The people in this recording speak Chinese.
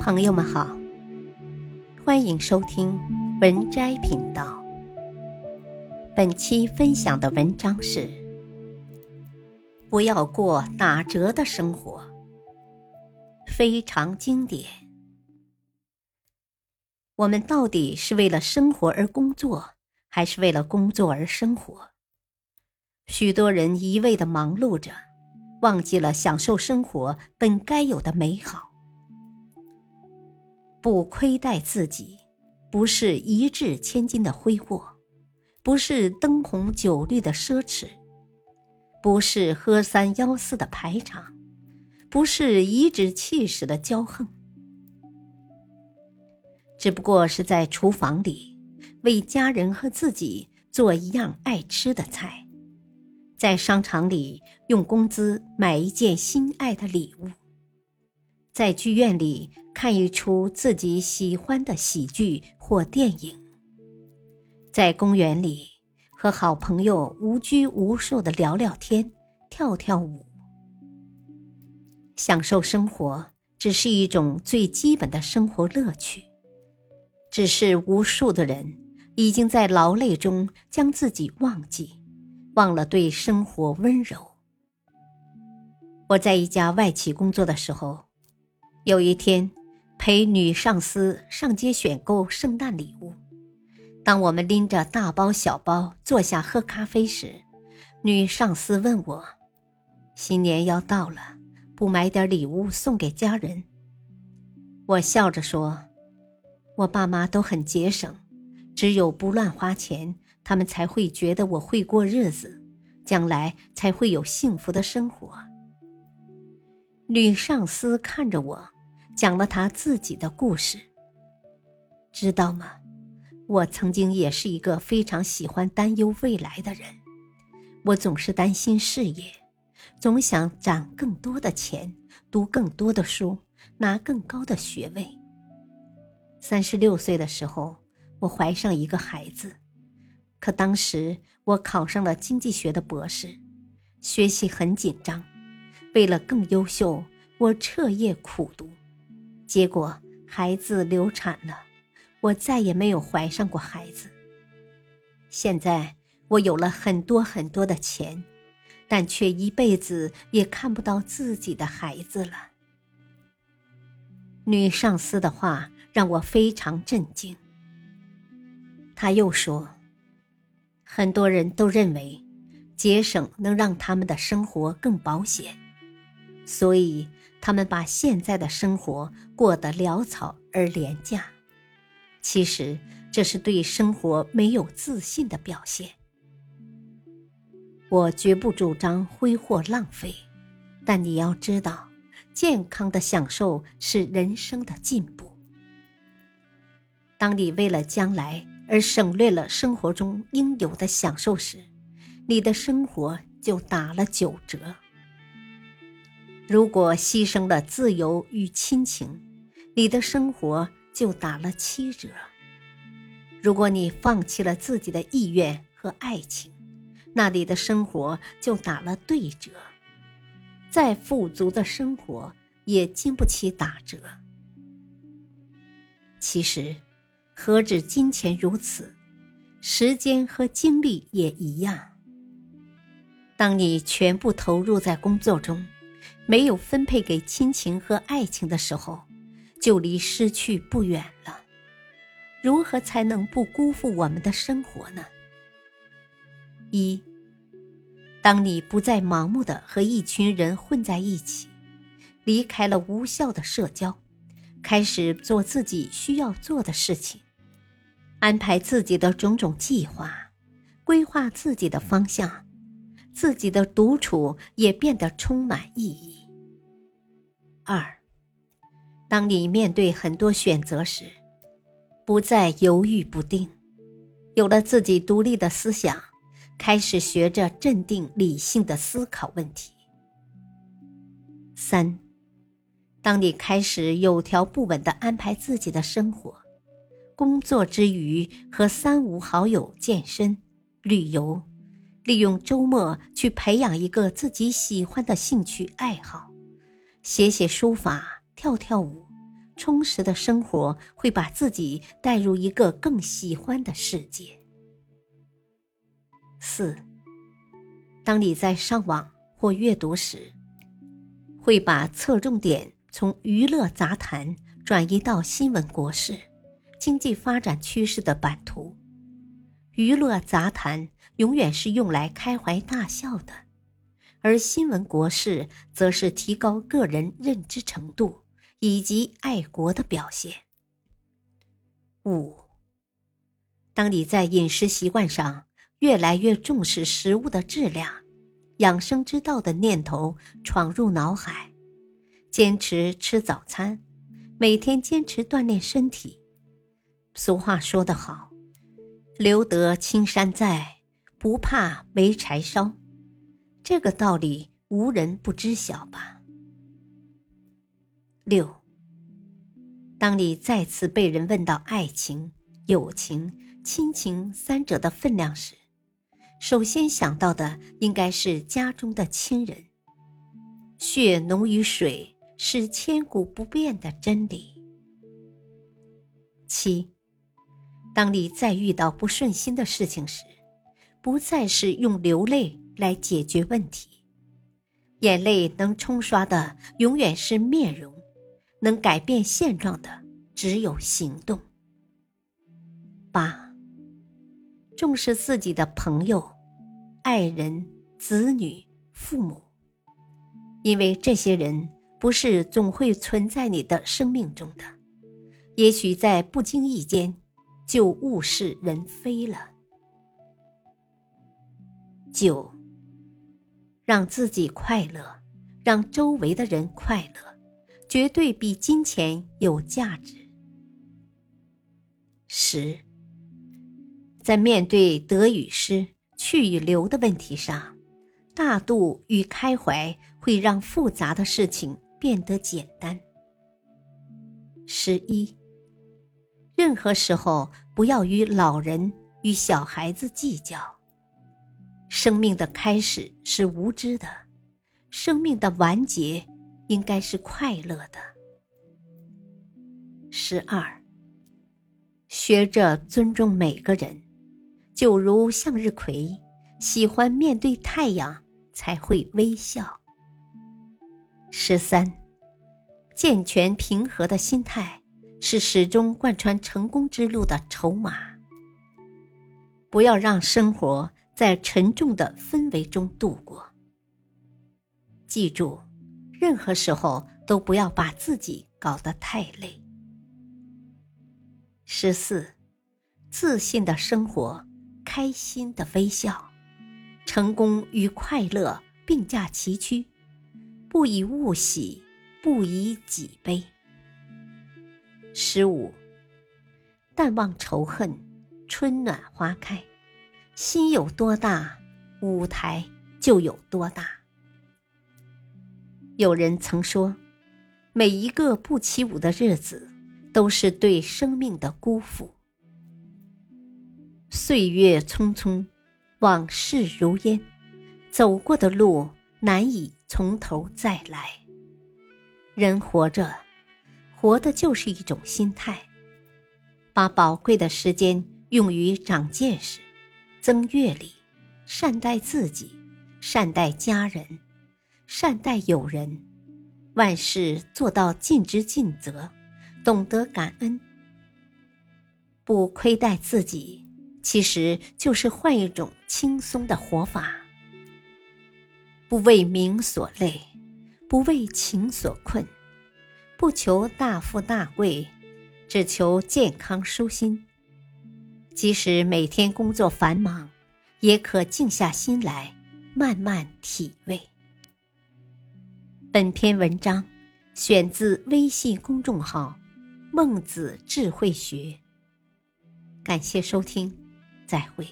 朋友们好，欢迎收听文摘频道。本期分享的文章是：不要过打折的生活，非常经典。我们到底是为了生活而工作，还是为了工作而生活？许多人一味的忙碌着，忘记了享受生活本该有的美好。不亏待自己，不是一掷千金的挥霍，不是灯红酒绿的奢侈，不是喝三吆四的排场，不是颐指气使的骄横，只不过是在厨房里为家人和自己做一样爱吃的菜，在商场里用工资买一件心爱的礼物。在剧院里看一出自己喜欢的喜剧或电影，在公园里和好朋友无拘无束的聊聊天、跳跳舞，享受生活只是一种最基本的生活乐趣。只是无数的人已经在劳累中将自己忘记，忘了对生活温柔。我在一家外企工作的时候。有一天，陪女上司上街选购圣诞礼物。当我们拎着大包小包坐下喝咖啡时，女上司问我：“新年要到了，不买点礼物送给家人？”我笑着说：“我爸妈都很节省，只有不乱花钱，他们才会觉得我会过日子，将来才会有幸福的生活。”女上司看着我，讲了他自己的故事。知道吗？我曾经也是一个非常喜欢担忧未来的人。我总是担心事业，总想攒更多的钱，读更多的书，拿更高的学位。三十六岁的时候，我怀上一个孩子，可当时我考上了经济学的博士，学习很紧张。为了更优秀，我彻夜苦读，结果孩子流产了，我再也没有怀上过孩子。现在我有了很多很多的钱，但却一辈子也看不到自己的孩子了。女上司的话让我非常震惊。他又说，很多人都认为节省能让他们的生活更保险。所以，他们把现在的生活过得潦草而廉价。其实，这是对生活没有自信的表现。我绝不主张挥霍浪费，但你要知道，健康的享受是人生的进步。当你为了将来而省略了生活中应有的享受时，你的生活就打了九折。如果牺牲了自由与亲情，你的生活就打了七折；如果你放弃了自己的意愿和爱情，那你的生活就打了对折。再富足的生活也经不起打折。其实，何止金钱如此，时间和精力也一样。当你全部投入在工作中，没有分配给亲情和爱情的时候，就离失去不远了。如何才能不辜负我们的生活呢？一，当你不再盲目的和一群人混在一起，离开了无效的社交，开始做自己需要做的事情，安排自己的种种计划，规划自己的方向，自己的独处也变得充满意义。二，当你面对很多选择时，不再犹豫不定，有了自己独立的思想，开始学着镇定理性的思考问题。三，当你开始有条不紊的安排自己的生活，工作之余和三五好友健身、旅游，利用周末去培养一个自己喜欢的兴趣爱好。写写书法，跳跳舞，充实的生活会把自己带入一个更喜欢的世界。四，当你在上网或阅读时，会把侧重点从娱乐杂谈转移到新闻国事、经济发展趋势的版图。娱乐杂谈永远是用来开怀大笑的，而新闻国事则是提高个人认知程度以及爱国的表现。五，当你在饮食习惯上越来越重视食物的质量。养生之道的念头闯入脑海，坚持吃早餐，每天坚持锻炼身体。俗话说得好：“留得青山在，不怕没柴烧。”这个道理无人不知晓吧？六，当你再次被人问到爱情、友情、亲情三者的分量时，首先想到的应该是家中的亲人。血浓于水是千古不变的真理。七，当你再遇到不顺心的事情时，不再是用流泪来解决问题，眼泪能冲刷的永远是面容，能改变现状的只有行动。八。重视自己的朋友、爱人、子女、父母，因为这些人不是总会存在你的生命中的，也许在不经意间就物是人非了。九，让自己快乐，让周围的人快乐，绝对比金钱有价值。十。在面对得与失、去与留的问题上，大度与开怀会让复杂的事情变得简单。十一，任何时候不要与老人与小孩子计较。生命的开始是无知的，生命的完结应该是快乐的。十二，学着尊重每个人。就如向日葵，喜欢面对太阳才会微笑。十三，健全平和的心态是始终贯穿成功之路的筹码。不要让生活在沉重的氛围中度过。记住，任何时候都不要把自己搞得太累。十四，自信的生活。开心的微笑，成功与快乐并驾齐驱，不以物喜，不以己悲。十五，淡忘仇恨，春暖花开，心有多大，舞台就有多大。有人曾说，每一个不起舞的日子，都是对生命的辜负。岁月匆匆，往事如烟，走过的路难以从头再来。人活着，活的就是一种心态。把宝贵的时间用于长见识、增阅历，善待自己，善待家人，善待友人，万事做到尽职尽责，懂得感恩，不亏待自己。其实就是换一种轻松的活法，不为名所累，不为情所困，不求大富大贵，只求健康舒心。即使每天工作繁忙，也可静下心来，慢慢体味。本篇文章选自微信公众号“孟子智慧学”，感谢收听。再会。